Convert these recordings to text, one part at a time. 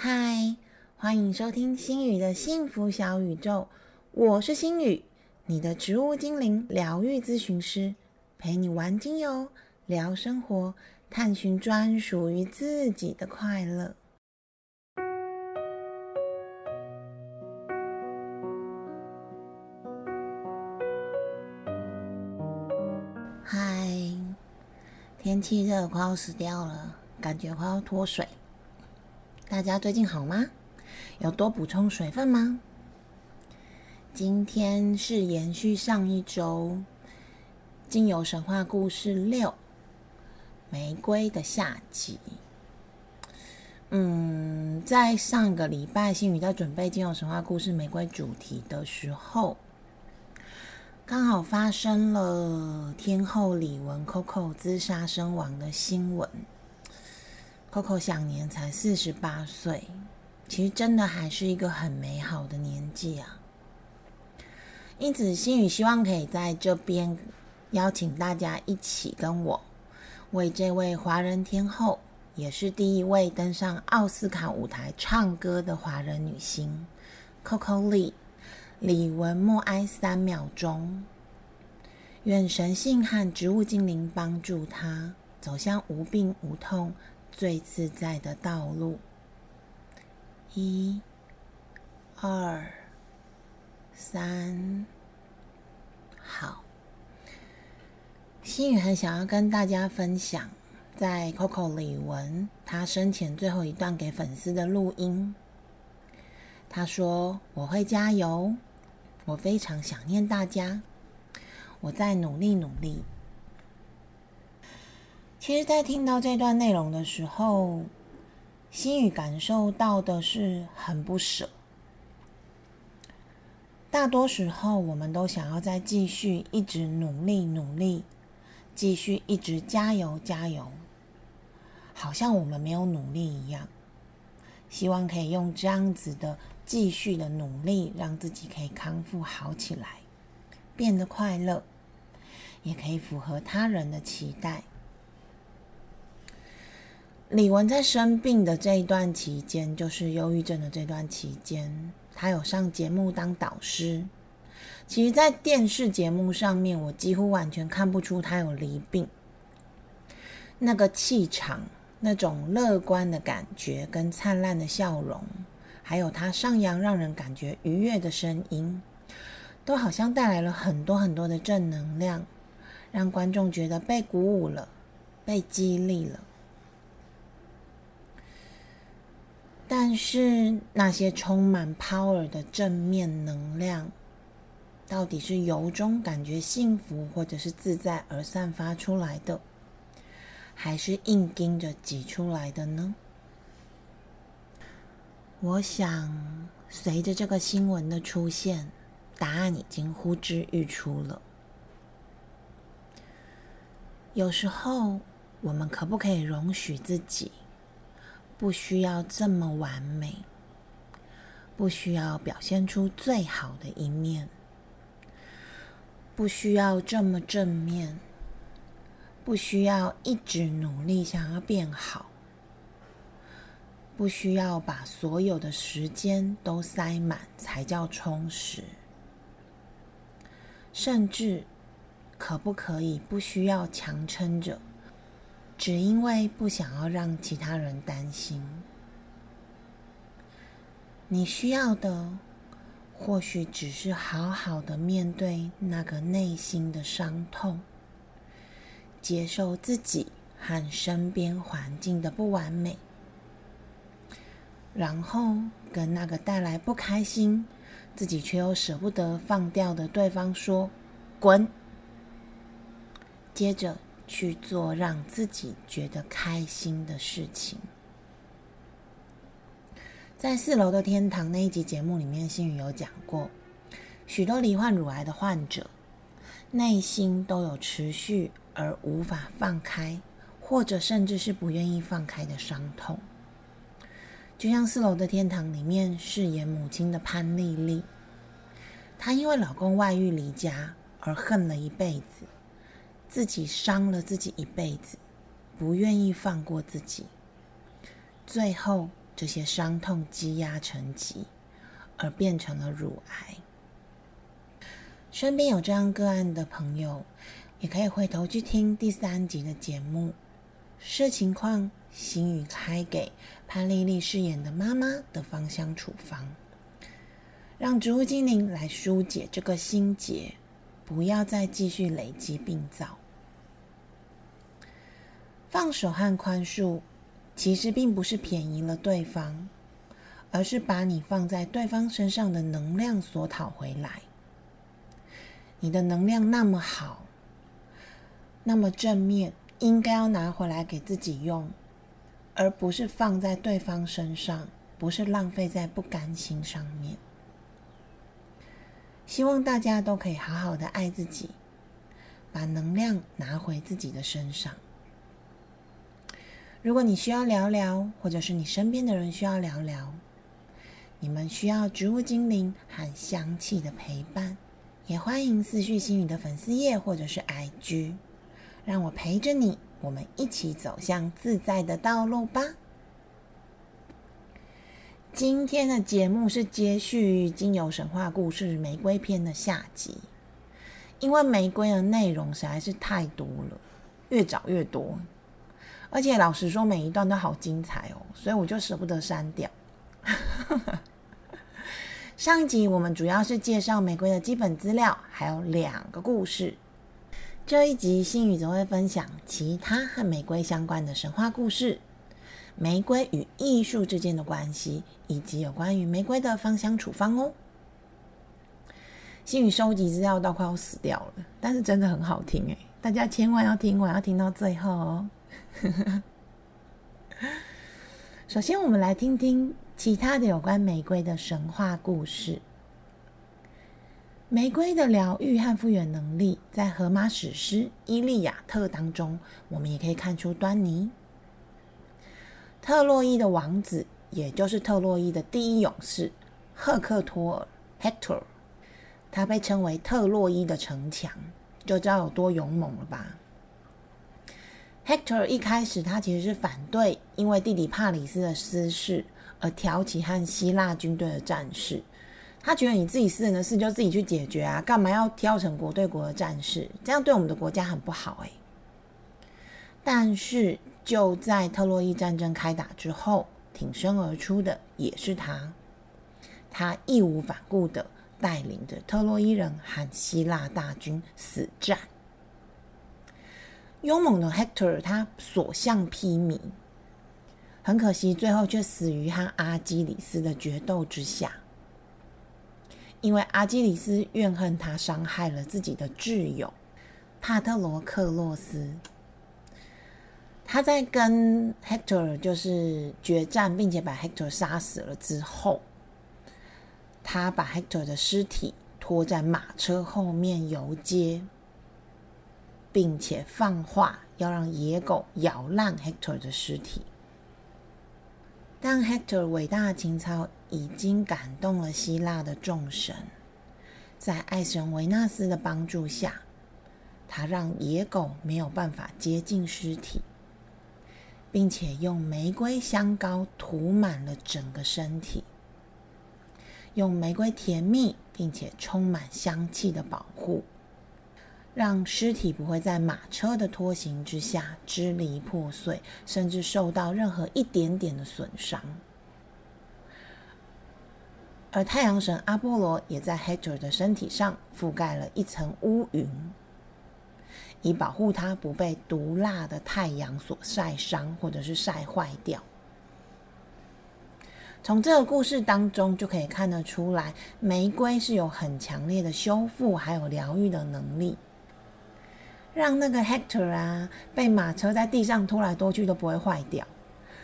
嗨，欢迎收听心宇的幸福小宇宙，我是心宇，你的植物精灵疗愈咨询师，陪你玩精油，聊生活，探寻专属于自己的快乐。嗨，天气热，快要死掉了，感觉快要脱水。大家最近好吗？有多补充水分吗？今天是延续上一周《精油神话故事六：玫瑰的夏季》。嗯，在上个礼拜，星宇在准备《精油神话故事》玫瑰主题的时候，刚好发生了天后李玟 Coco 自杀身亡的新闻。Coco 享年才四十八岁，其实真的还是一个很美好的年纪啊。因此，心宇希望可以在这边邀请大家一起跟我，为这位华人天后，也是第一位登上奥斯卡舞台唱歌的华人女星 Coco Lee 李玟默哀三秒钟，愿神性和植物精灵帮助她走向无病无痛。最自在的道路。一、二、三，好。心宇很想要跟大家分享，在 Coco 李玟她生前最后一段给粉丝的录音。他说：“我会加油，我非常想念大家，我在努力努力。”其实，在听到这段内容的时候，心语感受到的是很不舍。大多时候，我们都想要再继续一直努力努力，继续一直加油加油，好像我们没有努力一样。希望可以用这样子的继续的努力，让自己可以康复好起来，变得快乐，也可以符合他人的期待。李玟在生病的这一段期间，就是忧郁症的这段期间，她有上节目当导师。其实，在电视节目上面，我几乎完全看不出她有离病。那个气场、那种乐观的感觉跟灿烂的笑容，还有她上扬让人感觉愉悦的声音，都好像带来了很多很多的正能量，让观众觉得被鼓舞了，被激励了。但是那些充满 power 的正面能量，到底是由衷感觉幸福或者是自在而散发出来的，还是硬盯着挤出来的呢？我想，随着这个新闻的出现，答案已经呼之欲出了。有时候，我们可不可以容许自己？不需要这么完美，不需要表现出最好的一面，不需要这么正面，不需要一直努力想要变好，不需要把所有的时间都塞满才叫充实，甚至可不可以不需要强撑着？只因为不想要让其他人担心，你需要的或许只是好好的面对那个内心的伤痛，接受自己和身边环境的不完美，然后跟那个带来不开心、自己却又舍不得放掉的对方说“滚”，接着。去做让自己觉得开心的事情。在四楼的天堂那一集节目里面，心宇有讲过，许多罹患乳癌的患者内心都有持续而无法放开，或者甚至是不愿意放开的伤痛。就像四楼的天堂里面饰演母亲的潘丽丽，她因为老公外遇离家而恨了一辈子。自己伤了自己一辈子，不愿意放过自己，最后这些伤痛积压成疾，而变成了乳癌。身边有这样个案的朋友，也可以回头去听第三集的节目。视情况，心语开给潘丽丽饰演的妈妈的芳香处方，让植物精灵来疏解这个心结，不要再继续累积病灶。放手和宽恕，其实并不是便宜了对方，而是把你放在对方身上的能量所讨回来。你的能量那么好，那么正面。应该要拿回来给自己用，而不是放在对方身上，不是浪费在不甘心上面。希望大家都可以好好的爱自己，把能量拿回自己的身上。如果你需要聊聊，或者是你身边的人需要聊聊，你们需要植物精灵和香气的陪伴，也欢迎思绪心语的粉丝页或者是 IG。让我陪着你，我们一起走向自在的道路吧。今天的节目是接续《精油神话故事》玫瑰篇的下集，因为玫瑰的内容实在是太多了，越找越多，而且老实说，每一段都好精彩哦，所以我就舍不得删掉。上一集我们主要是介绍玫瑰的基本资料，还有两个故事。这一集，星宇则会分享其他和玫瑰相关的神话故事、玫瑰与艺术之间的关系，以及有关于玫瑰的芳香处方哦。星宇收集资料到快要死掉了，但是真的很好听诶，大家千万要听完，要听到最后哦。首先，我们来听听其他的有关玫瑰的神话故事。玫瑰的疗愈和复原能力，在荷马史诗《伊利亚特》当中，我们也可以看出端倪。特洛伊的王子，也就是特洛伊的第一勇士赫克托尔 （Hector），他被称为特洛伊的城墙，就知道有多勇猛了吧？Hector 一开始他其实是反对，因为弟弟帕里斯的私事而挑起和希腊军队的战事。他觉得你自己私人的事就自己去解决啊，干嘛要挑成国对国的战事？这样对我们的国家很不好哎。但是就在特洛伊战争开打之后，挺身而出的也是他，他义无反顾的带领着特洛伊人和希腊大军死战。勇猛的 Hector 他所向披靡，很可惜最后却死于和阿基里斯的决斗之下。因为阿基里斯怨恨他伤害了自己的挚友帕特罗克洛斯，他在跟 Hector 就是决战，并且把 Hector 杀死了之后，他把 Hector 的尸体拖在马车后面游街，并且放话要让野狗咬烂 Hector 的尸体。但 Hector 伟大的情操已经感动了希腊的众神，在爱神维纳斯的帮助下，他让野狗没有办法接近尸体，并且用玫瑰香膏涂满了整个身体，用玫瑰甜蜜并且充满香气的保护。让尸体不会在马车的拖行之下支离破碎，甚至受到任何一点点的损伤。而太阳神阿波罗也在 Hector 的身体上覆盖了一层乌云，以保护它不被毒辣的太阳所晒伤或者是晒坏掉。从这个故事当中就可以看得出来，玫瑰是有很强烈的修复还有疗愈的能力。让那个 Hector 啊，被马车在地上拖来拖去都不会坏掉，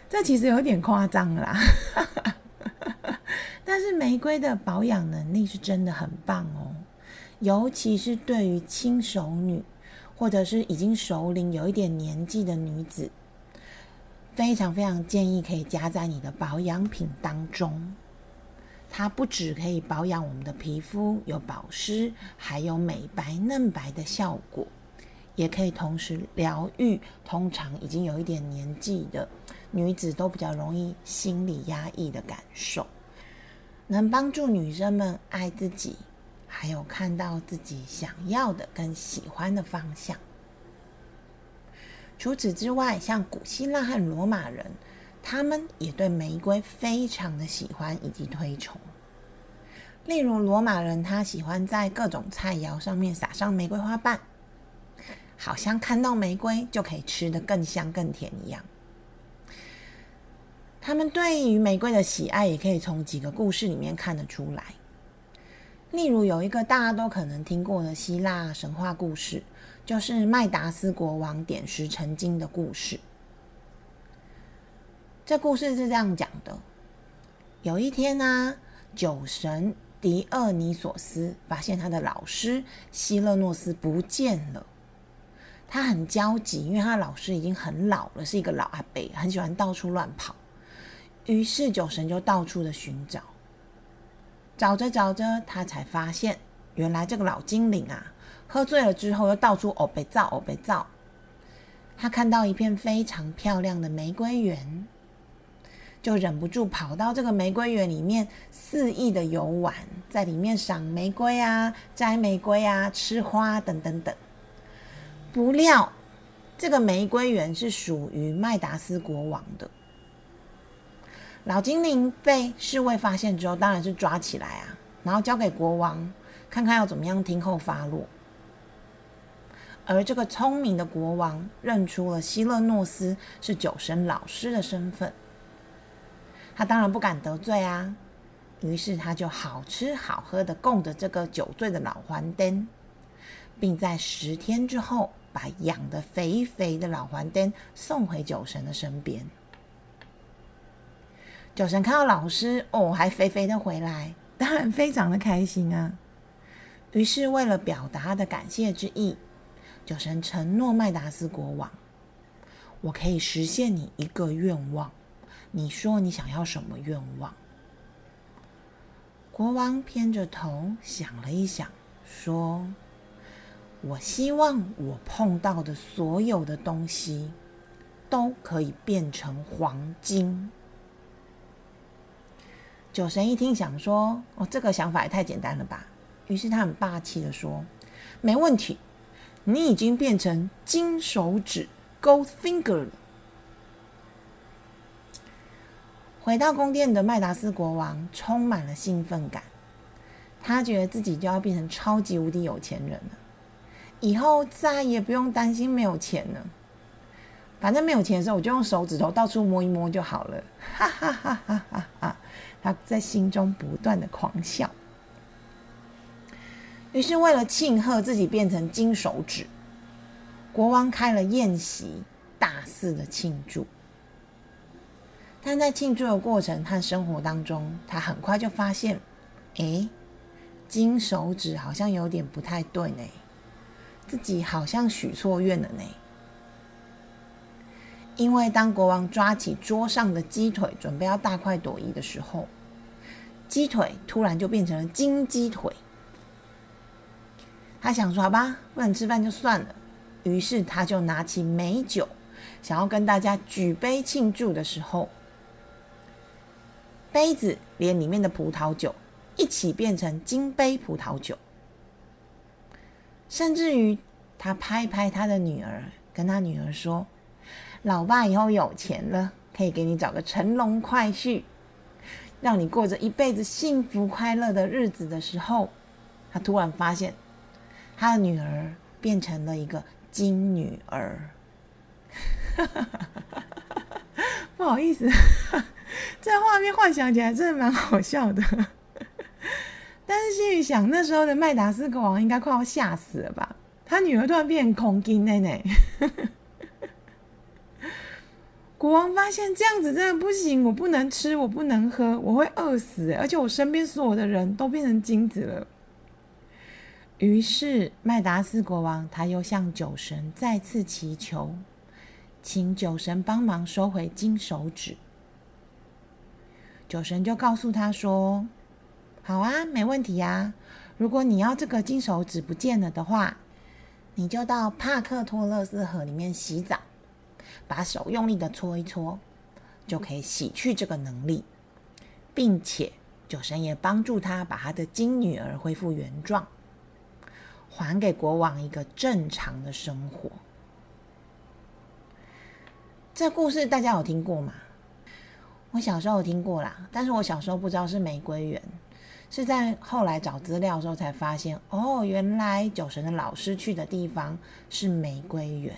这其实有点夸张啦。但是玫瑰的保养能力是真的很棒哦，尤其是对于轻熟女或者是已经熟龄有一点年纪的女子，非常非常建议可以加在你的保养品当中。它不只可以保养我们的皮肤，有保湿，还有美白嫩白的效果。也可以同时疗愈通常已经有一点年纪的女子都比较容易心理压抑的感受，能帮助女生们爱自己，还有看到自己想要的跟喜欢的方向。除此之外，像古希腊和罗马人，他们也对玫瑰非常的喜欢以及推崇。例如，罗马人他喜欢在各种菜肴上面撒上玫瑰花瓣，好像看到玫瑰就可以吃得更香更甜一样。他们对于玫瑰的喜爱，也可以从几个故事里面看得出来。例如，有一个大家都可能听过的希腊神话故事，就是麦达斯国王点石成金的故事。这故事是这样讲的：有一天呢，酒神狄厄尼索斯发现他的老师希勒诺斯不见了，他很焦急，因为他老师已经很老了，是一个老阿伯，很喜欢到处乱跑。于是酒神就到处的寻找，找着找着，他才发现，原来这个老精灵啊，喝醉了之后又到处呕被造呕被造。他看到一片非常漂亮的玫瑰园，就忍不住跑到这个玫瑰园里面肆意的游玩，在里面赏玫瑰啊、摘玫瑰啊、吃花等等等。不料，这个玫瑰园是属于麦达斯国王的。老精灵被侍卫发现之后，当然是抓起来啊，然后交给国王看看要怎么样听候发落。而这个聪明的国王认出了希勒诺斯是酒神老师的身份，他当然不敢得罪啊，于是他就好吃好喝的供着这个酒醉的老黄灯，并在十天之后把养的肥肥的老黄灯送回酒神的身边。酒神看到老师哦，还肥肥的回来，当然非常的开心啊。于是为了表达的感谢之意，酒神承诺麦达斯国王：“我可以实现你一个愿望。你说你想要什么愿望？”国王偏着头想了一想，说：“我希望我碰到的所有的东西都可以变成黄金。”酒神一听，想说：“哦，这个想法也太简单了吧！”于是他很霸气的说：“没问题，你已经变成金手指 （Gold Finger） 了。”回到宫殿的麦达斯国王充满了兴奋感，他觉得自己就要变成超级无敌有钱人了，以后再也不用担心没有钱了。反正没有钱的时候，我就用手指头到处摸一摸就好了。哈哈哈哈哈哈！他在心中不断的狂笑。于是，为了庆贺自己变成金手指，国王开了宴席，大肆的庆祝。但在庆祝的过程和生活当中，他很快就发现，哎，金手指好像有点不太对呢，自己好像许错愿了呢。因为当国王抓起桌上的鸡腿，准备要大快朵颐的时候，鸡腿突然就变成了金鸡腿。他想说：“好吧，不能吃饭就算了。”于是他就拿起美酒，想要跟大家举杯庆祝的时候，杯子连里面的葡萄酒一起变成金杯葡萄酒。甚至于，他拍拍他的女儿，跟他女儿说。老爸以后有钱了，可以给你找个乘龙快婿，让你过着一辈子幸福快乐的日子的时候，他突然发现他的女儿变成了一个金女儿。不好意思，这画面幻想起来真的蛮好笑的。但是心里想，那时候的麦达斯国王应该快要吓死了吧？他女儿突然变成空金奶奶。国王发现这样子真的不行，我不能吃，我不能喝，我会饿死，而且我身边所有的人都变成金子了。于是麦达斯国王他又向酒神再次祈求，请酒神帮忙收回金手指。酒神就告诉他说：“好啊，没问题呀。如果你要这个金手指不见了的话，你就到帕克托勒斯河里面洗澡。”把手用力的搓一搓，就可以洗去这个能力，并且酒神也帮助他把他的金女儿恢复原状，还给国王一个正常的生活。这故事大家有听过吗？我小时候有听过啦，但是我小时候不知道是玫瑰园，是在后来找资料的时候才发现，哦，原来酒神的老师去的地方是玫瑰园。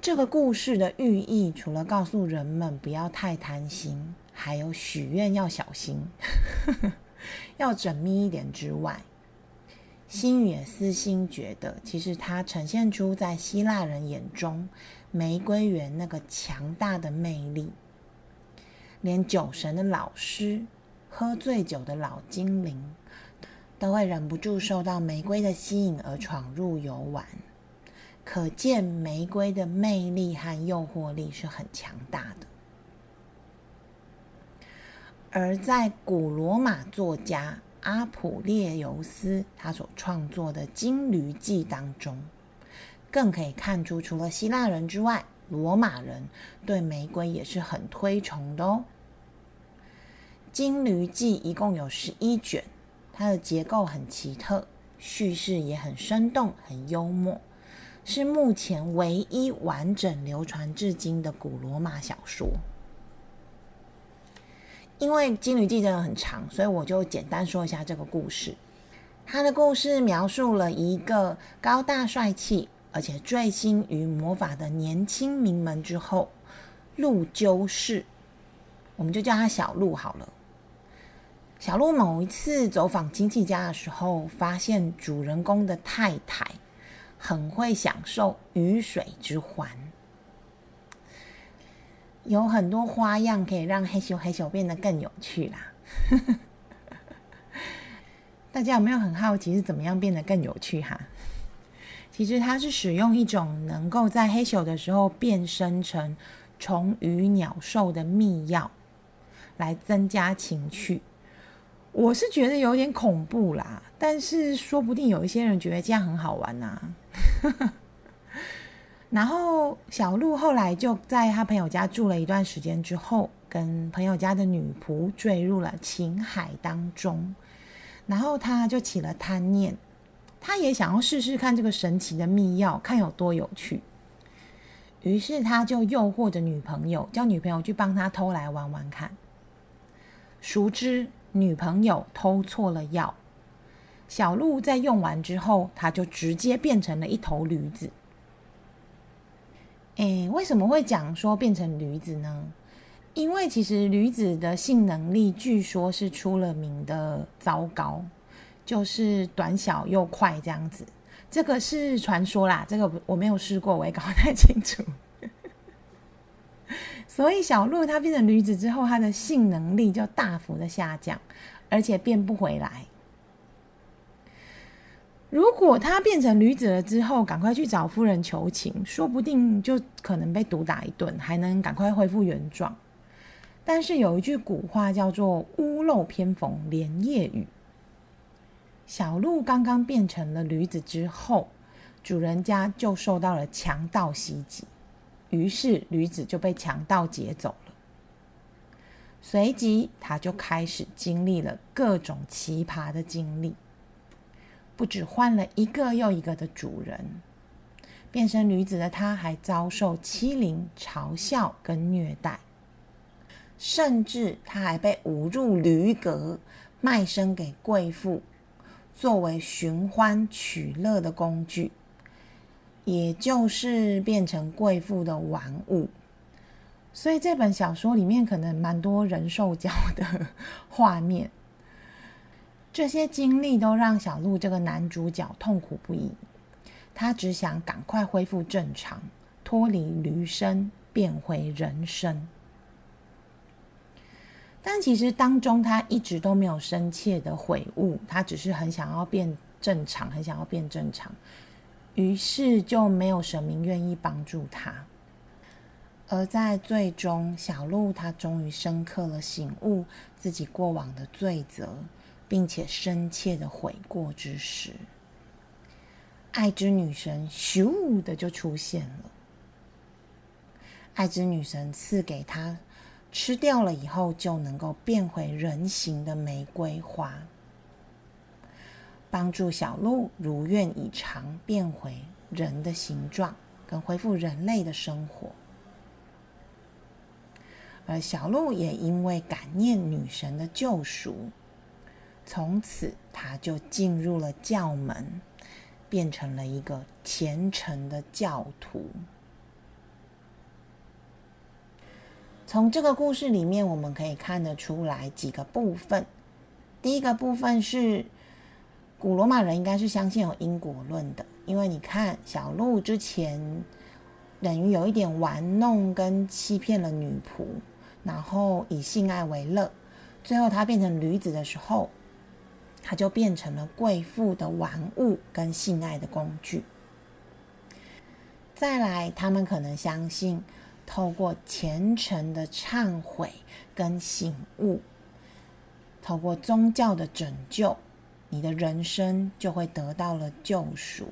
这个故事的寓意，除了告诉人们不要太贪心，还有许愿要小心，要缜密一点之外。星宇也私心觉得，其实它呈现出在希腊人眼中玫瑰园那个强大的魅力，连酒神的老师、喝醉酒的老精灵，都会忍不住受到玫瑰的吸引而闯入游玩。可见玫瑰的魅力和诱惑力是很强大的。而在古罗马作家。阿普列尤斯他所创作的《金驴记》当中，更可以看出，除了希腊人之外，罗马人对玫瑰也是很推崇的哦。《金驴记》一共有十一卷，它的结构很奇特，叙事也很生动、很幽默，是目前唯一完整流传至今的古罗马小说。因为《金驴记》真的很长，所以我就简单说一下这个故事。他的故事描述了一个高大帅气，而且醉心于魔法的年轻名门之后，陆鸠士，我们就叫他小鹿好了。小鹿某一次走访亲戚家的时候，发现主人公的太太很会享受鱼水之欢。有很多花样可以让黑咻黑咻变得更有趣啦！大家有没有很好奇是怎么样变得更有趣哈？其实它是使用一种能够在黑咻的时候变身成虫鱼鸟兽的秘药，来增加情趣。我是觉得有点恐怖啦，但是说不定有一些人觉得这样很好玩呐。然后小鹿后来就在他朋友家住了一段时间之后，跟朋友家的女仆坠入了情海当中，然后他就起了贪念，他也想要试试看这个神奇的秘药，看有多有趣。于是他就诱惑着女朋友，叫女朋友去帮他偷来玩玩看。熟知女朋友偷错了药，小鹿在用完之后，它就直接变成了一头驴子。诶，为什么会讲说变成驴子呢？因为其实驴子的性能力据说是出了名的糟糕，就是短小又快这样子。这个是传说啦，这个我没有试过，我也搞不太清楚。所以小鹿它变成驴子之后，它的性能力就大幅的下降，而且变不回来。如果他变成驴子了之后，赶快去找夫人求情，说不定就可能被毒打一顿，还能赶快恢复原状。但是有一句古话叫做“屋漏偏逢连夜雨”。小鹿刚刚变成了驴子之后，主人家就受到了强盗袭击，于是驴子就被强盗劫走了。随即，他就开始经历了各种奇葩的经历。不止换了一个又一个的主人，变身女子的她还遭受欺凌、嘲笑跟虐待，甚至他还被捂入驴阁，卖身给贵妇，作为寻欢取乐的工具，也就是变成贵妇的玩物。所以这本小说里面可能蛮多人兽交的 画面。这些经历都让小鹿这个男主角痛苦不已，他只想赶快恢复正常，脱离驴身，变回人身。但其实当中他一直都没有深切的悔悟，他只是很想要变正常，很想要变正常，于是就没有神明愿意帮助他。而在最终，小鹿他终于深刻了醒悟自己过往的罪责。并且深切的悔过之时，爱之女神咻的就出现了。爱之女神赐给他吃掉了以后就能够变回人形的玫瑰花，帮助小鹿如愿以偿变回人的形状，跟恢复人类的生活。而小鹿也因为感念女神的救赎，从此他就进入了教门，变成了一个虔诚的教徒。从这个故事里面，我们可以看得出来几个部分。第一个部分是，古罗马人应该是相信有因果论的，因为你看小鹿之前等于有一点玩弄跟欺骗了女仆。然后以性爱为乐，最后他变成驴子的时候，他就变成了贵妇的玩物跟性爱的工具。再来，他们可能相信，透过虔诚的忏悔跟醒悟，透过宗教的拯救，你的人生就会得到了救赎。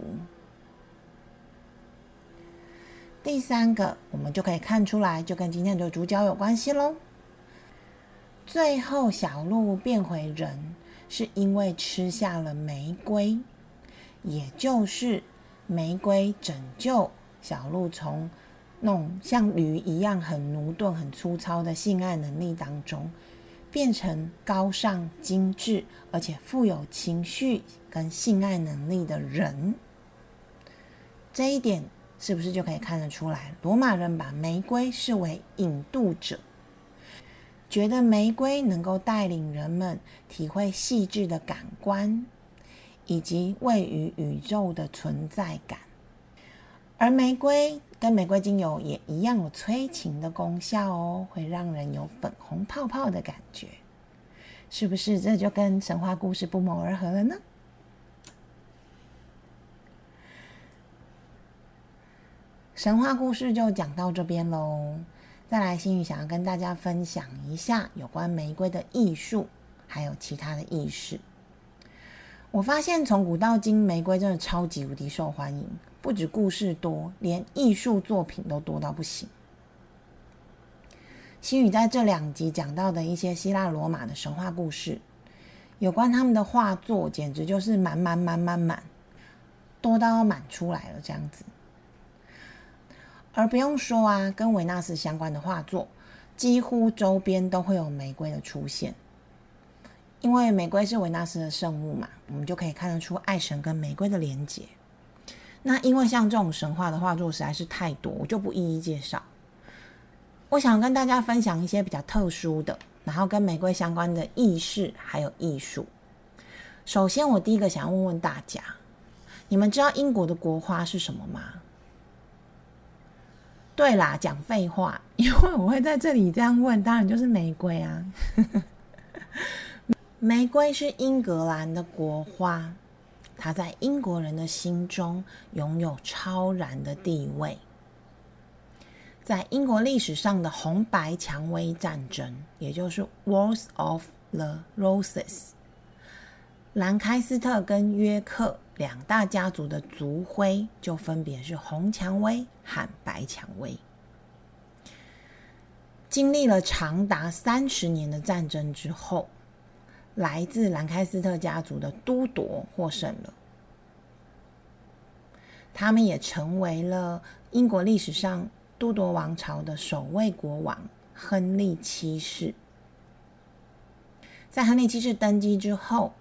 第三个，我们就可以看出来，就跟今天的主角有关系喽。最后，小鹿变回人，是因为吃下了玫瑰，也就是玫瑰拯救小鹿从那种像驴一样很奴钝、很粗糙的性爱能力当中，变成高尚、精致，而且富有情绪跟性爱能力的人。这一点。是不是就可以看得出来？罗马人把玫瑰视为引渡者，觉得玫瑰能够带领人们体会细致的感官，以及位于宇宙的存在感。而玫瑰跟玫瑰精油也一样有催情的功效哦，会让人有粉红泡泡的感觉。是不是这就跟神话故事不谋而合了呢？神话故事就讲到这边喽。再来，心雨想要跟大家分享一下有关玫瑰的艺术，还有其他的意识。我发现从古到今，玫瑰真的超级无敌受欢迎，不止故事多，连艺术作品都多到不行。心雨在这两集讲到的一些希腊罗马的神话故事，有关他们的画作，简直就是满满满满满，多到要满出来了这样子。而不用说啊，跟维纳斯相关的画作，几乎周边都会有玫瑰的出现。因为玫瑰是维纳斯的圣物嘛，我们就可以看得出爱神跟玫瑰的连结。那因为像这种神话的画作实在是太多，我就不一一介绍。我想跟大家分享一些比较特殊的，然后跟玫瑰相关的意识还有艺术。首先，我第一个想要问问大家，你们知道英国的国花是什么吗？对啦，讲废话，因为我会在这里这样问，当然就是玫瑰啊。玫瑰是英格兰的国花，它在英国人的心中拥有超然的地位。在英国历史上的红白蔷薇战争，也就是 Wars of the Roses，兰开斯特跟约克。两大家族的族徽就分别是红蔷薇和白蔷薇。经历了长达三十年的战争之后，来自兰开斯特家族的都铎获胜了，他们也成为了英国历史上都铎王朝的首位国王亨利七世。在亨利七世登基之后。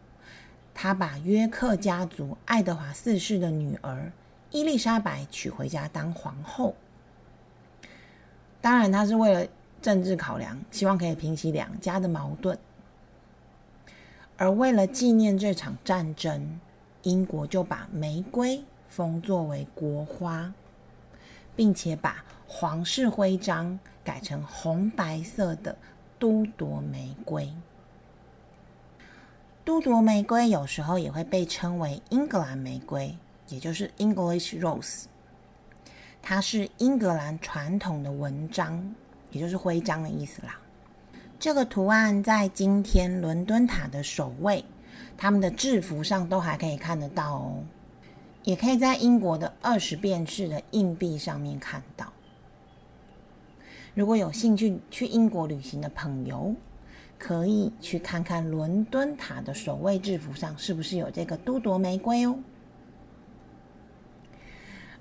他把约克家族爱德华四世的女儿伊丽莎白娶回家当皇后。当然，他是为了政治考量，希望可以平息两家的矛盾。而为了纪念这场战争，英国就把玫瑰封作为国花，并且把皇室徽章改成红白色的都铎玫瑰。都铎玫瑰有时候也会被称为英格兰玫瑰，也就是 English Rose。它是英格兰传统的纹章，也就是徽章的意思啦。这个图案在今天伦敦塔的守卫他们的制服上都还可以看得到哦，也可以在英国的二十便士的硬币上面看到。如果有兴趣去英国旅行的朋友，可以去看看伦敦塔的守卫制服上是不是有这个都铎玫瑰哦。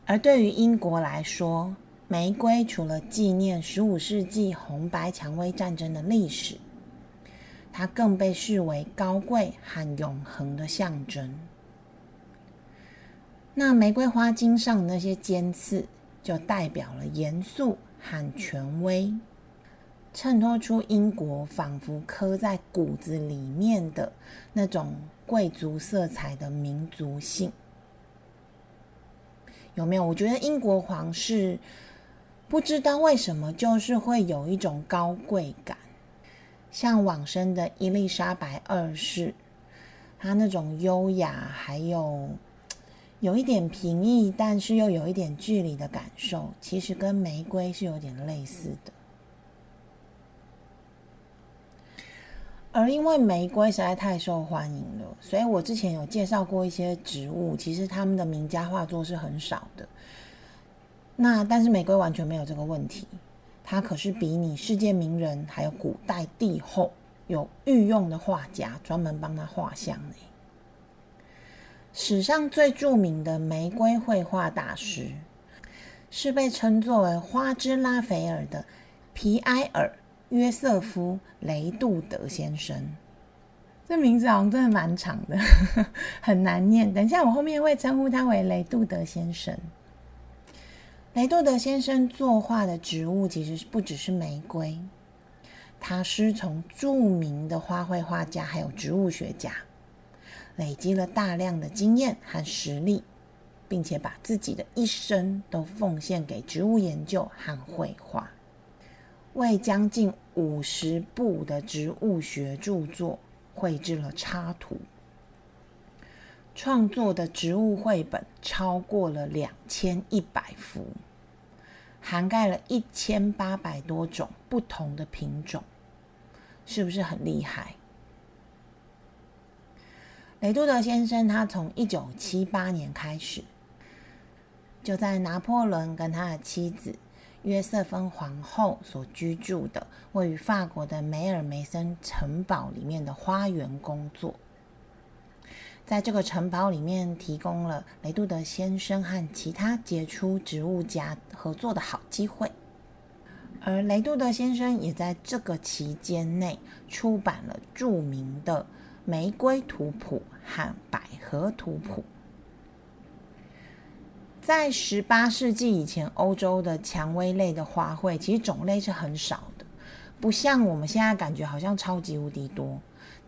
而对于英国来说，玫瑰除了纪念十五世纪红白蔷薇战争的历史，它更被视为高贵和永恒的象征。那玫瑰花茎上那些尖刺，就代表了严肃和权威，衬托出英国仿佛刻在骨子里面的那种贵族色彩的民族性。有没有？我觉得英国皇室不知道为什么，就是会有一种高贵感。像往生的伊丽莎白二世，她那种优雅，还有有一点平易，但是又有一点距离的感受，其实跟玫瑰是有点类似的。而因为玫瑰实在太受欢迎了，所以我之前有介绍过一些植物，其实他们的名家画作是很少的。那但是玫瑰完全没有这个问题，它可是比你世界名人还有古代帝后有御用的画家专门帮他画像呢。史上最著名的玫瑰绘画大师，是被称作为花之拉斐尔的皮埃尔。约瑟夫·雷杜德先生，这名字好像真的蛮长的，很难念。等一下，我后面会称呼他为雷杜德先生。雷杜德先生作画的植物其实不只是玫瑰，他师从著名的花卉画家还有植物学家，累积了大量的经验和实力，并且把自己的一生都奉献给植物研究和绘画。为将近五十部的植物学著作绘制了插图，创作的植物绘本超过了两千一百幅，涵盖了一千八百多种不同的品种，是不是很厉害？雷杜德先生他从一九七八年开始，就在拿破仑跟他的妻子。约瑟芬皇后所居住的位于法国的梅尔梅森城堡里面的花园工作，在这个城堡里面提供了雷杜德先生和其他杰出植物家合作的好机会，而雷杜德先生也在这个期间内出版了著名的玫瑰图谱和百合图谱。在十八世纪以前，欧洲的蔷薇类的花卉其实种类是很少的，不像我们现在感觉好像超级无敌多。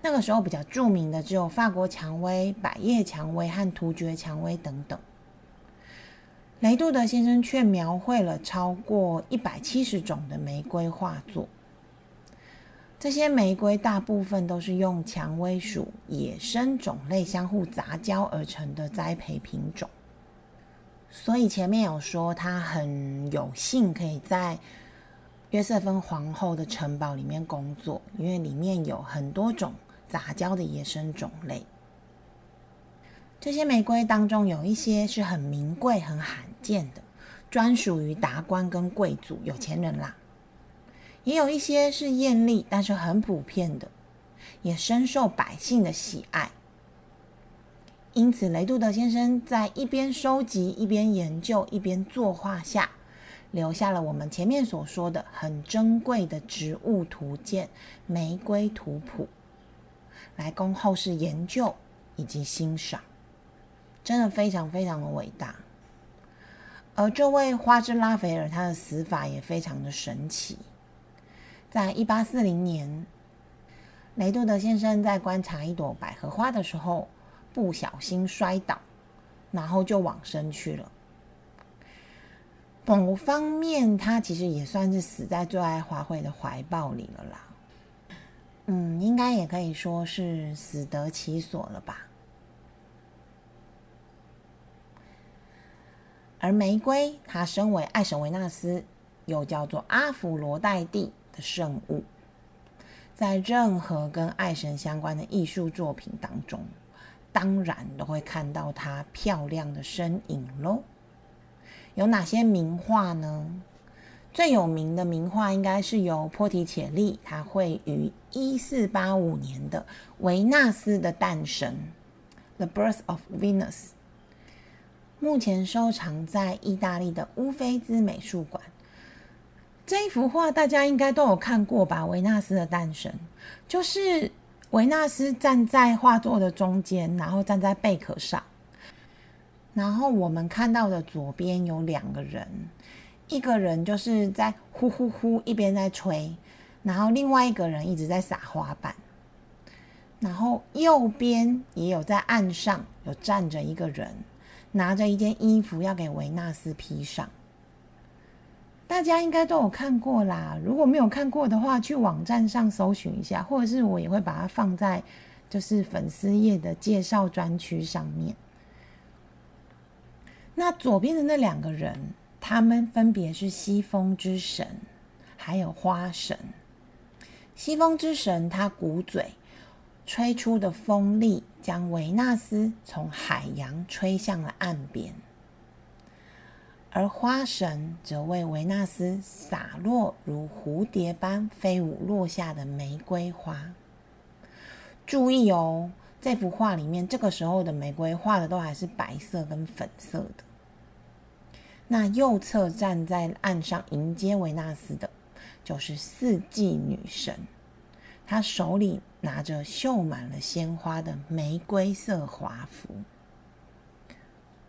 那个时候比较著名的只有法国蔷薇、百叶蔷薇和突厥蔷薇等等。雷杜德先生却描绘了超过一百七十种的玫瑰画作，这些玫瑰大部分都是用蔷薇属野生种类相互杂交而成的栽培品种。所以前面有说，他很有幸可以在约瑟芬皇后的城堡里面工作，因为里面有很多种杂交的野生种类。这些玫瑰当中有一些是很名贵、很罕见的，专属于达官跟贵族、有钱人啦；也有一些是艳丽，但是很普遍的，也深受百姓的喜爱。因此，雷杜德先生在一边收集、一边研究、一边作画下，留下了我们前面所说的很珍贵的植物图鉴《玫瑰图谱》，来供后世研究以及欣赏，真的非常非常的伟大。而这位花之拉斐尔，他的死法也非常的神奇。在一八四零年，雷杜德先生在观察一朵百合花的时候。不小心摔倒，然后就往生去了。某方面，他其实也算是死在最爱花卉的怀抱里了啦。嗯，应该也可以说是死得其所了吧。而玫瑰，它身为爱神维纳斯，又叫做阿芙罗黛蒂的圣物，在任何跟爱神相关的艺术作品当中。当然都会看到她漂亮的身影喽。有哪些名画呢？最有名的名画应该是由波提切利，他绘于一四八五年的《维纳斯的诞生》（The Birth of Venus），目前收藏在意大利的乌菲兹美术馆。这一幅画大家应该都有看过吧？《维纳斯的诞生》就是维纳斯站在画作的中间，然后站在贝壳上，然后我们看到的左边有两个人。一个人就是在呼呼呼一边在吹，然后另外一个人一直在撒花瓣，然后右边也有在岸上有站着一个人，拿着一件衣服要给维纳斯披上。大家应该都有看过啦，如果没有看过的话，去网站上搜寻一下，或者是我也会把它放在就是粉丝页的介绍专区上面。那左边的那两个人。他们分别是西风之神，还有花神。西风之神他鼓嘴吹出的风力，将维纳斯从海洋吹向了岸边；而花神则为维纳斯洒落如蝴蝶般飞舞落下的玫瑰花。注意哦，这幅画里面，这个时候的玫瑰画的都还是白色跟粉色的。那右侧站在岸上迎接维纳斯的，就是四季女神，她手里拿着绣满了鲜花的玫瑰色华服。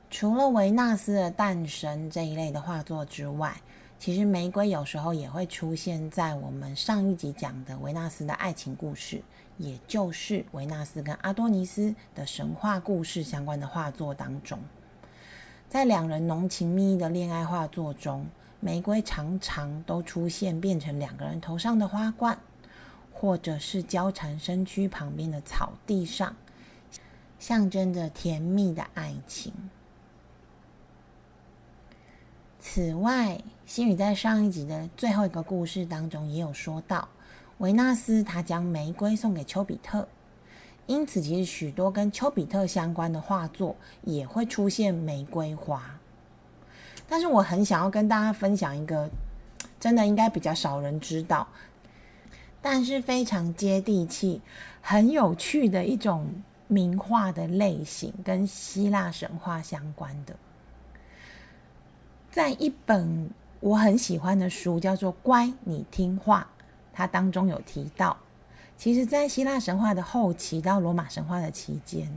除了维纳斯的诞生这一类的画作之外，其实玫瑰有时候也会出现在我们上一集讲的维纳斯的爱情故事，也就是维纳斯跟阿多尼斯的神话故事相关的画作当中。在两人浓情蜜意的恋爱画作中，玫瑰常常都出现变成两个人头上的花冠，或者是交缠身躯旁边的草地上，象征着甜蜜的爱情。此外，新宇在上一集的最后一个故事当中也有说到，维纳斯他将玫瑰送给丘比特。因此，其实许多跟丘比特相关的画作也会出现玫瑰花。但是，我很想要跟大家分享一个真的应该比较少人知道，但是非常接地气、很有趣的一种名画的类型，跟希腊神话相关的。在一本我很喜欢的书，叫做《乖，你听话》，它当中有提到。其实，在希腊神话的后期到罗马神话的期间，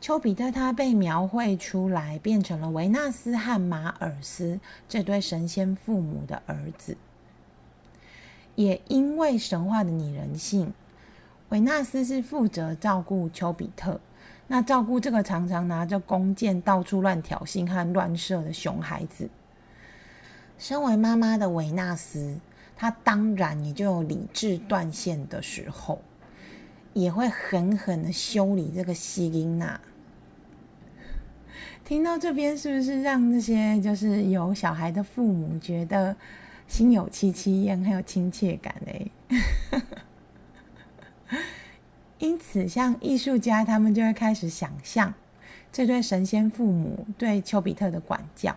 丘比特他被描绘出来，变成了维纳斯和马尔斯这对神仙父母的儿子。也因为神话的拟人性，维纳斯是负责照顾丘比特，那照顾这个常常拿着弓箭到处乱挑衅和乱射的熊孩子。身为妈妈的维纳斯。他当然也就有理智断线的时候，也会狠狠的修理这个西琳娜。听到这边，是不是让那些就是有小孩的父母觉得心有戚戚焉，很有亲切感嘞？因此，像艺术家他们就会开始想象这对神仙父母对丘比特的管教，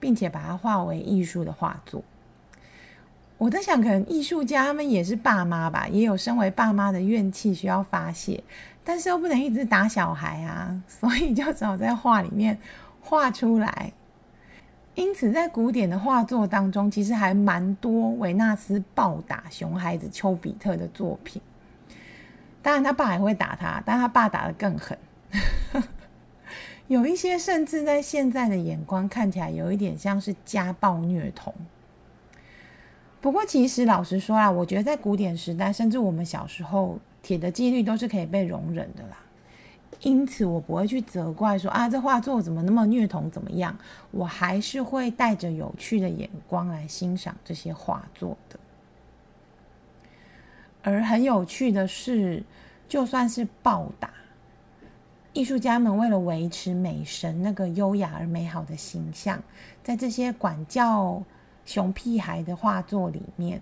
并且把它化为艺术的画作。我在想，可能艺术家他们也是爸妈吧，也有身为爸妈的怨气需要发泄，但是又不能一直打小孩啊，所以就只好在画里面画出来。因此，在古典的画作当中，其实还蛮多维纳斯暴打熊孩子丘比特的作品。当然，他爸也会打他，但他爸打的更狠。有一些甚至在现在的眼光看起来，有一点像是家暴虐童。不过，其实老实说啊，我觉得在古典时代，甚至我们小时候，铁的纪律都是可以被容忍的啦。因此，我不会去责怪说啊，这画作怎么那么虐童，怎么样？我还是会带着有趣的眼光来欣赏这些画作的。而很有趣的是，就算是暴打，艺术家们为了维持美神那个优雅而美好的形象，在这些管教。熊屁孩的画作里面，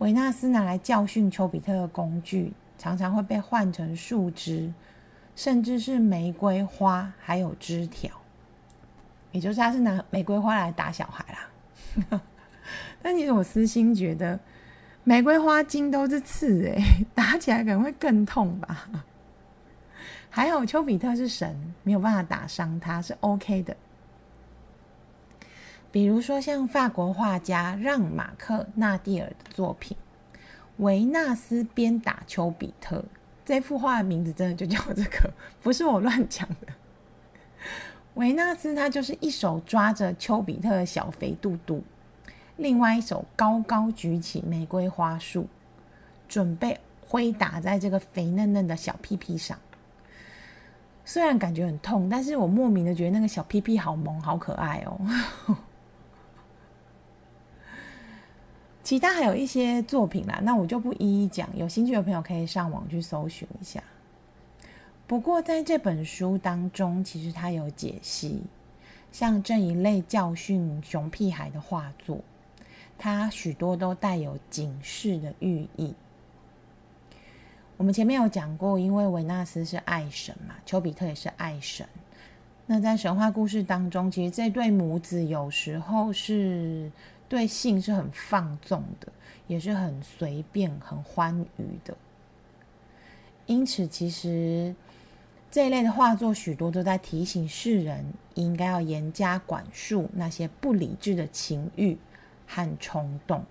维纳斯拿来教训丘比特的工具，常常会被换成树枝，甚至是玫瑰花，还有枝条。也就是他是拿玫瑰花来打小孩啦。但其实我私心觉得，玫瑰花茎都是刺，哎，打起来可能会更痛吧。还好丘比特是神，没有办法打伤他，是 OK 的。比如说像法国画家让·马克纳蒂尔的作品《维纳斯鞭打丘比特》，这幅画的名字真的就叫这个，不是我乱讲的。维纳斯他就是一手抓着丘比特的小肥肚肚，另外一手高高举起玫瑰花束，准备挥打在这个肥嫩嫩的小屁屁上。虽然感觉很痛，但是我莫名的觉得那个小屁屁好萌，好可爱哦。其他还有一些作品啦，那我就不一一讲，有兴趣的朋友可以上网去搜寻一下。不过在这本书当中，其实它有解析，像这一类教训熊屁孩的画作，它许多都带有警示的寓意。我们前面有讲过，因为维纳斯是爱神嘛，丘比特也是爱神。那在神话故事当中，其实这对母子有时候是对性是很放纵的，也是很随便、很欢愉的。因此，其实这一类的画作许多都在提醒世人，应该要严加管束那些不理智的情欲和冲动。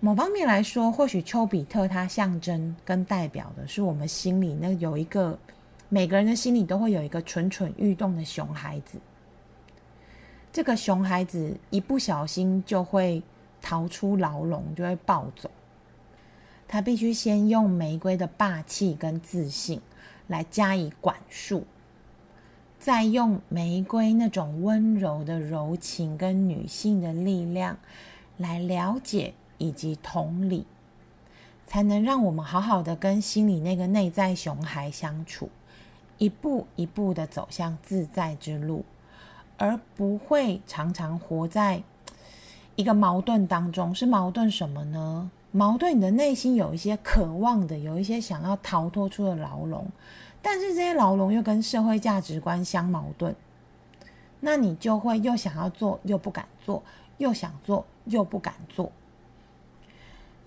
某方面来说，或许丘比特它象征跟代表的是我们心里那有一个每个人的心里都会有一个蠢蠢欲动的熊孩子。这个熊孩子一不小心就会逃出牢笼，就会暴走。他必须先用玫瑰的霸气跟自信来加以管束，再用玫瑰那种温柔的柔情跟女性的力量来了解。以及同理，才能让我们好好的跟心里那个内在熊孩相处，一步一步的走向自在之路，而不会常常活在一个矛盾当中。是矛盾什么呢？矛盾你的内心有一些渴望的，有一些想要逃脱出的牢笼，但是这些牢笼又跟社会价值观相矛盾，那你就会又想要做又不敢做，又想做又不敢做。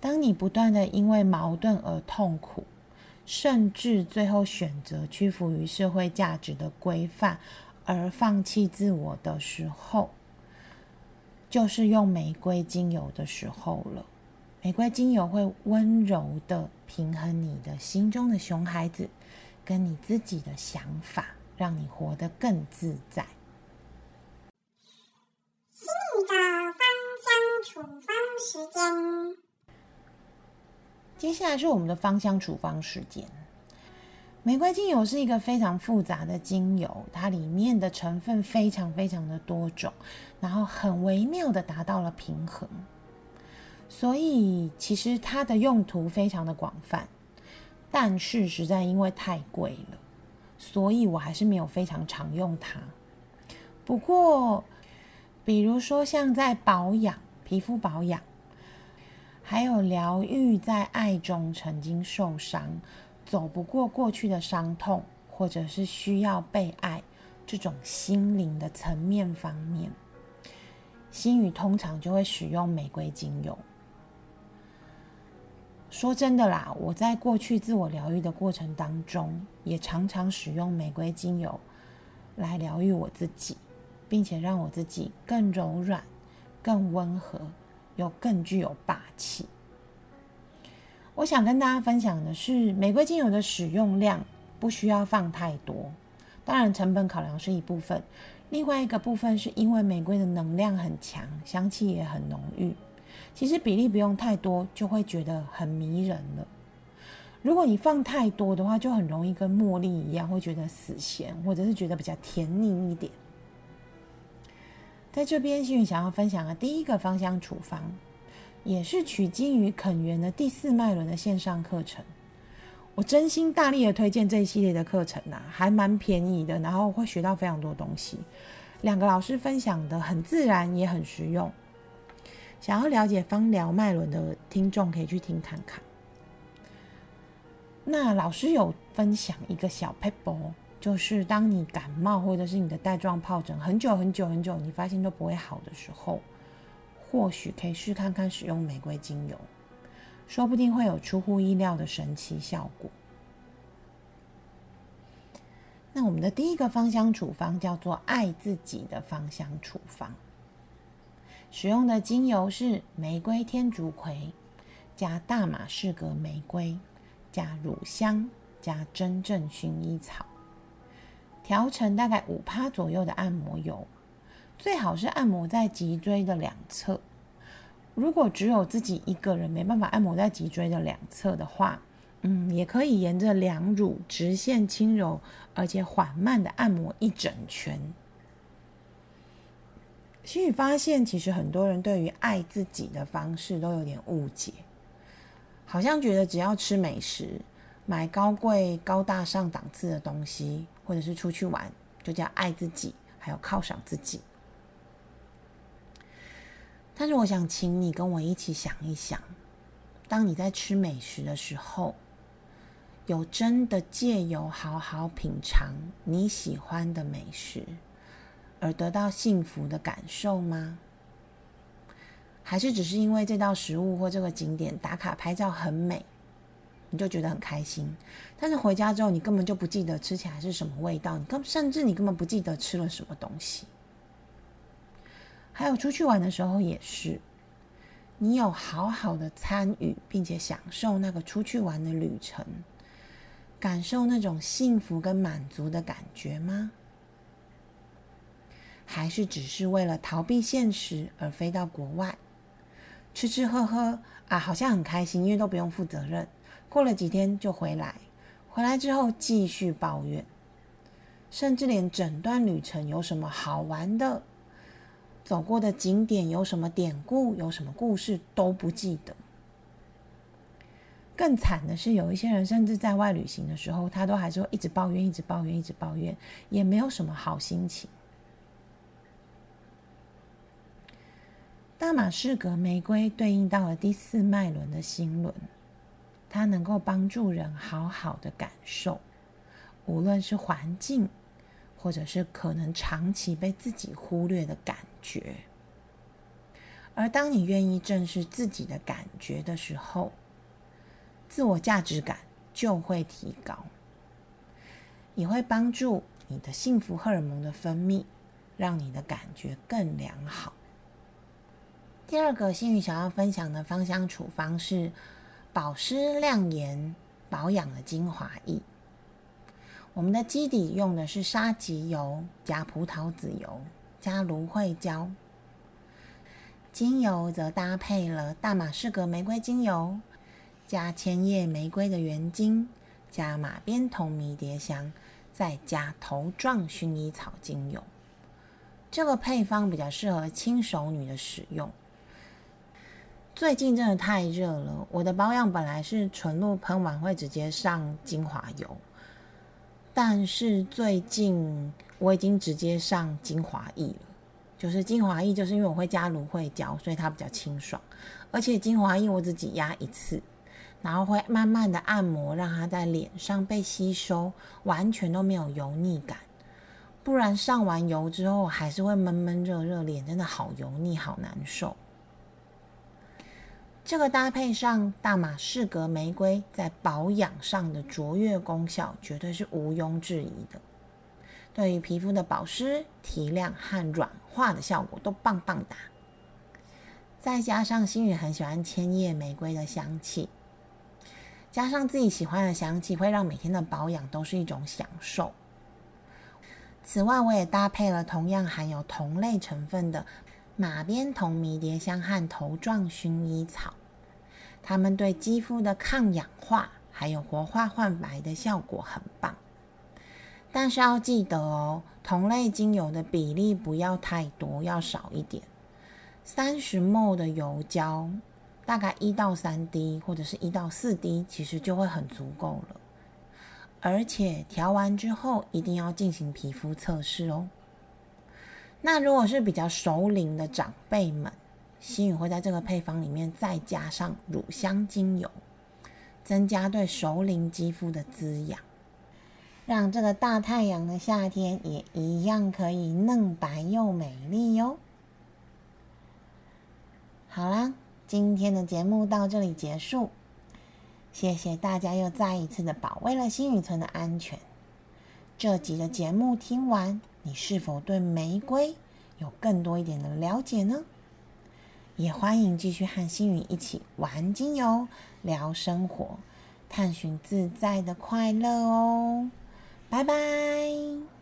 当你不断的因为矛盾而痛苦，甚至最后选择屈服于社会价值的规范而放弃自我的时候，就是用玫瑰精油的时候了。玫瑰精油会温柔的平衡你的心中的熊孩子，跟你自己的想法，让你活得更自在。心理的芳香处方时间。接下来是我们的芳香处方时间。玫瑰精油是一个非常复杂的精油，它里面的成分非常非常的多种，然后很微妙的达到了平衡，所以其实它的用途非常的广泛。但是实在因为太贵了，所以我还是没有非常常用它。不过，比如说像在保养皮肤保养。还有疗愈在爱中曾经受伤、走不过过去的伤痛，或者是需要被爱这种心灵的层面方面，心语通常就会使用玫瑰精油。说真的啦，我在过去自我疗愈的过程当中，也常常使用玫瑰精油来疗愈我自己，并且让我自己更柔软、更温和。又更具有霸气。我想跟大家分享的是，玫瑰精油的使用量不需要放太多，当然成本考量是一部分，另外一个部分是因为玫瑰的能量很强，香气也很浓郁，其实比例不用太多，就会觉得很迷人了。如果你放太多的话，就很容易跟茉莉一样，会觉得死咸，或者是觉得比较甜腻一点。在这边，幸运想要分享的第一个芳香处方，也是取经于肯源的第四脉轮的线上课程。我真心大力的推荐这一系列的课程呐，还蛮便宜的，然后会学到非常多东西。两个老师分享的很自然，也很实用。想要了解芳疗脉轮的听众，可以去听看看。那老师有分享一个小 paper，就是当你感冒或者是你的带状疱疹很久很久很久，你发现都不会好的时候，或许可以试看看使用玫瑰精油，说不定会有出乎意料的神奇效果。那我们的第一个芳香处方叫做“爱自己的芳香处方”，使用的精油是玫瑰天竺葵加大马士革玫瑰加乳香加真正薰衣草。调成大概五趴左右的按摩油，最好是按摩在脊椎的两侧。如果只有自己一个人没办法按摩在脊椎的两侧的话，嗯，也可以沿着两乳直线轻柔而且缓慢的按摩一整圈。心宇发现，其实很多人对于爱自己的方式都有点误解，好像觉得只要吃美食。买高贵、高大上档次的东西，或者是出去玩，就叫爱自己，还有犒赏自己。但是，我想请你跟我一起想一想：当你在吃美食的时候，有真的借由好好品尝你喜欢的美食，而得到幸福的感受吗？还是只是因为这道食物或这个景点打卡拍照很美？你就觉得很开心，但是回家之后你根本就不记得吃起来是什么味道，你根甚至你根本不记得吃了什么东西。还有出去玩的时候也是，你有好好的参与并且享受那个出去玩的旅程，感受那种幸福跟满足的感觉吗？还是只是为了逃避现实而飞到国外，吃吃喝喝啊，好像很开心，因为都不用负责任。过了几天就回来，回来之后继续抱怨，甚至连整段旅程有什么好玩的、走过的景点有什么典故、有什么故事都不记得。更惨的是，有一些人甚至在外旅行的时候，他都还是会一直抱怨、一直抱怨、一直抱怨，也没有什么好心情。大马士革玫瑰对应到了第四脉轮的心轮。它能够帮助人好好的感受，无论是环境，或者是可能长期被自己忽略的感觉。而当你愿意正视自己的感觉的时候，自我价值感就会提高，也会帮助你的幸福荷尔蒙的分泌，让你的感觉更良好。第二个心宇想要分享的芳香处方是。保湿亮颜保养的精华液，我们的基底用的是沙棘油加葡萄籽油加芦荟胶，精油则搭配了大马士革玫瑰精油加千叶玫瑰的原精加马鞭酮迷迭香，再加头状薰衣草精油。这个配方比较适合轻熟女的使用。最近真的太热了，我的保养本来是纯露喷完会直接上精华油，但是最近我已经直接上精华液了。就是精华液，就是因为我会加芦荟胶，所以它比较清爽。而且精华液我只挤压一次，然后会慢慢的按摩，让它在脸上被吸收，完全都没有油腻感。不然上完油之后还是会闷闷热热，脸真的好油腻，好难受。这个搭配上大马士革玫瑰在保养上的卓越功效，绝对是毋庸置疑的。对于皮肤的保湿、提亮和软化的效果都棒棒哒。再加上心宇很喜欢千叶玫瑰的香气，加上自己喜欢的香气，会让每天的保养都是一种享受。此外，我也搭配了同样含有同类成分的。马鞭酮迷迭香和头状薰衣草，它们对肌肤的抗氧化还有活化焕白的效果很棒。但是要记得哦，同类精油的比例不要太多，要少一点。三十 ml 的油胶，大概一到三滴或者是一到四滴，其实就会很足够了。而且调完之后，一定要进行皮肤测试哦。那如果是比较熟龄的长辈们，心宇会在这个配方里面再加上乳香精油，增加对熟龄肌肤的滋养。让这个大太阳的夏天也一样可以嫩白又美丽哟。好啦，今天的节目到这里结束，谢谢大家又再一次的保卫了新宇村的安全。这集的节目听完，你是否对玫瑰有更多一点的了解呢？也欢迎继续和星宇一起玩精油、聊生活、探寻自在的快乐哦。拜拜。